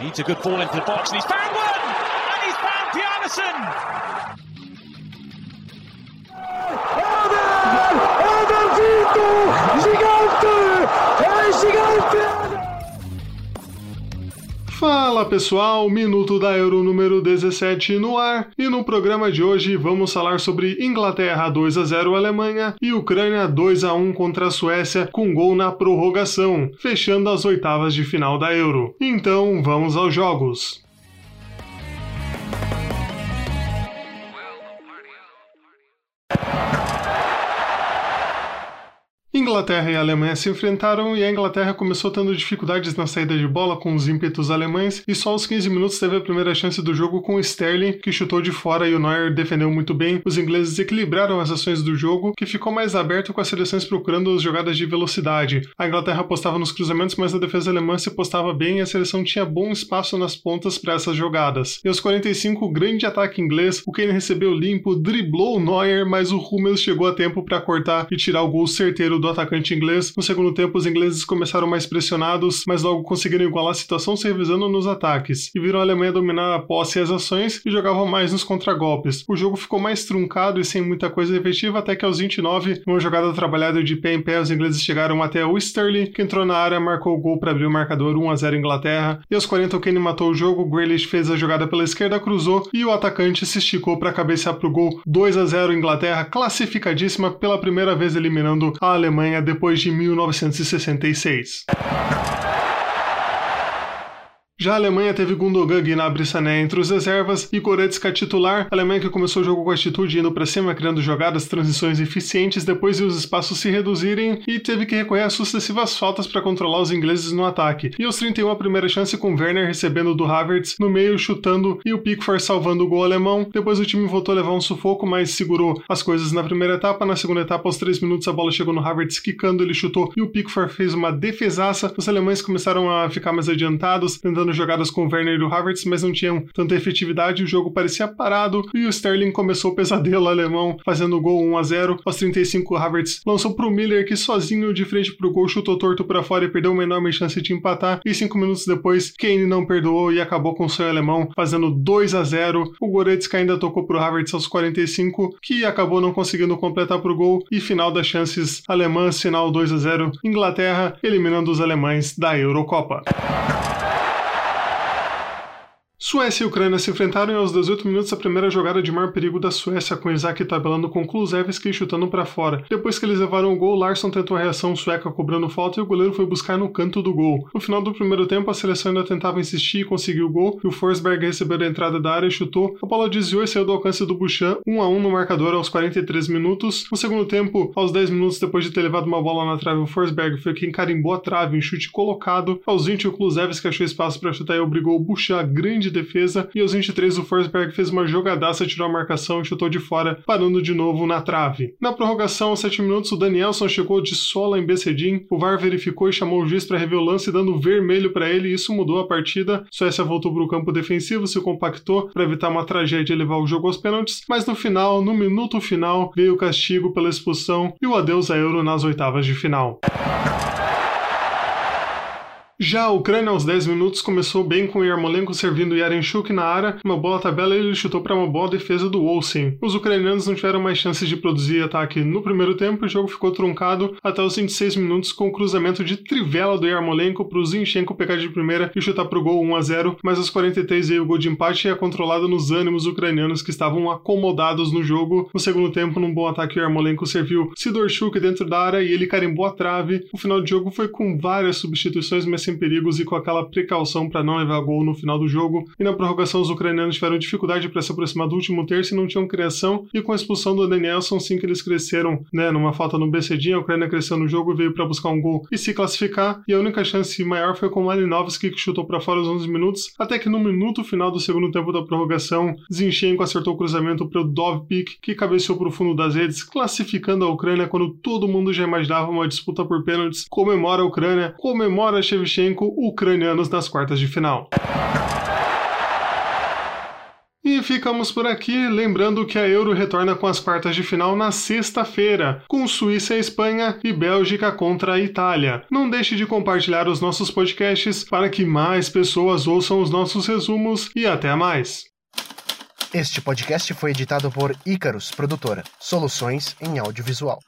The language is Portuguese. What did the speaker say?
Needs a good ball into the box and he's found one! And he's found Bjarnason! Fala pessoal, minuto da Euro número 17 no ar e no programa de hoje vamos falar sobre Inglaterra 2 a 0 Alemanha e Ucrânia 2 a 1 contra a Suécia com gol na prorrogação, fechando as oitavas de final da Euro. Então vamos aos jogos. Inglaterra e Alemanha se enfrentaram e a Inglaterra começou tendo dificuldades na saída de bola com os ímpetos alemães e só aos 15 minutos teve a primeira chance do jogo com o Sterling, que chutou de fora e o Neuer defendeu muito bem. Os ingleses equilibraram as ações do jogo, que ficou mais aberto com as seleções procurando as jogadas de velocidade. A Inglaterra apostava nos cruzamentos, mas a defesa alemã se postava bem e a seleção tinha bom espaço nas pontas para essas jogadas. E aos 45, o grande ataque inglês, o Kane recebeu limpo, driblou o Neuer, mas o Hummels chegou a tempo para cortar e tirar o gol certeiro do atacante inglês. No segundo tempo, os ingleses começaram mais pressionados, mas logo conseguiram igualar a situação se revisando nos ataques, e viram a Alemanha dominar a posse e as ações e jogavam mais nos contragolpes. O jogo ficou mais truncado e sem muita coisa efetiva até que aos 29, numa jogada trabalhada de pé em pé, os ingleses chegaram até o Sterling, que entrou na área, marcou o gol para abrir o marcador 1 a 0 Inglaterra, e aos 40 o Kane matou o jogo, Grealish fez a jogada pela esquerda, cruzou e o atacante se esticou para cabecear para o gol 2 a 0 Inglaterra, classificadíssima pela primeira vez eliminando a Alemanha depois de 1966. Já a Alemanha teve Gundogan, Gnabry, Sané entre os reservas e Goretzka titular. A Alemanha que começou o jogo com atitude indo para cima, criando jogadas, transições eficientes, depois de os espaços se reduzirem e teve que recorrer a sucessivas faltas para controlar os ingleses no ataque. E aos 31 a primeira chance com Werner recebendo do Havertz no meio, chutando e o Pickford salvando o gol alemão. Depois o time voltou a levar um sufoco, mas segurou as coisas na primeira etapa. Na segunda etapa, aos 3 minutos, a bola chegou no Havertz quicando, ele chutou e o Pickford fez uma defesaça. Os alemães começaram a ficar mais adiantados, tentando jogadas com o Werner e o Havertz, mas não tinham tanta efetividade, o jogo parecia parado e o Sterling começou o pesadelo alemão, fazendo o gol 1 a 0. Aos 35, o Havertz lançou para o Miller, que sozinho de frente para o gol chutou torto para fora e perdeu uma enorme chance de empatar. E cinco minutos depois, Kane não perdoou e acabou com o sonho alemão, fazendo 2 a 0. O Goretzka ainda tocou para o Havertz aos 45, que acabou não conseguindo completar para o gol. E final das chances alemãs, final 2 a 0. Inglaterra eliminando os alemães da Eurocopa. Suécia e Ucrânia se enfrentaram e aos 18 minutos a primeira jogada de maior perigo da Suécia, com Isaac tabelando com Kulusevski chutando para fora. Depois que eles levaram o gol, Larsson tentou a reação sueca cobrando falta e o goleiro foi buscar no canto do gol. No final do primeiro tempo, a seleção ainda tentava insistir e conseguiu o gol, e o Forsberg recebeu a entrada da área e chutou. A bola desviou e saiu do alcance do Buchan, 1 a 1 no marcador aos 43 minutos. No segundo tempo, aos 10 minutos depois de ter levado uma bola na trave, o Forsberg foi quem carimbou a trave em chute colocado. Aos 20, o Kulusevski achou espaço para chutar e obrigou o Buchan a grande defesa, e aos 23 o Forsberg fez uma jogadaça, tirou a marcação e chutou de fora, parando de novo na trave. Na prorrogação, aos 7 minutos, o Danielson chegou de sola em Becedin, o VAR verificou e chamou o juiz para rever o lance, dando vermelho para ele, e isso mudou a partida. Suécia voltou para o campo defensivo, se compactou para evitar uma tragédia e levar o jogo aos pênaltis, mas no final, no minuto final, veio o castigo pela expulsão e o adeus a Euro nas oitavas de final. Já a Ucrânia, aos 10 minutos, começou bem com Yarmolenko servindo Yarenchuk na área, uma boa tabela e ele chutou para uma boa defesa do Olsen. Os ucranianos não tiveram mais chances de produzir ataque no primeiro tempo e o jogo ficou truncado até os 26 minutos com o cruzamento de trivela do Yarmolenko para o Zinchenko pegar de primeira e chutar para o gol 1 a 0, mas aos 43 veio o gol de empate e é controlado nos ânimos ucranianos que estavam acomodados no jogo. No segundo tempo, num bom ataque, o Yarmolenko serviu Sidorchuk dentro da área e ele carimbou a trave. O final do jogo foi com várias substituições, mas sem perigos e com aquela precaução para não levar gol no final do jogo. E na prorrogação, os ucranianos tiveram dificuldade para se aproximar do último terço e não tinham criação. E com a expulsão do Danielson, sim que eles cresceram, né, numa falta no BCD, a Ucrânia cresceu no jogo, veio para buscar um gol e se classificar. E a única chance maior foi com o Malinovski, que chutou para fora os 11 minutos, até que no minuto final do segundo tempo da prorrogação, Zinchenko acertou o cruzamento para o Dovpik, que cabeceou para o fundo das redes, classificando a Ucrânia quando todo mundo já imaginava uma disputa por pênaltis. Comemora a Ucrânia, comemora Shevchenko, ucranianos nas quartas de final. E ficamos por aqui, lembrando que a Euro retorna com as quartas de final na sexta-feira, com Suíça e Espanha e Bélgica contra a Itália. Não deixe de compartilhar os nossos podcasts para que mais pessoas ouçam os nossos resumos e até mais. Este podcast foi editado por Icarus Produtora, soluções em audiovisual.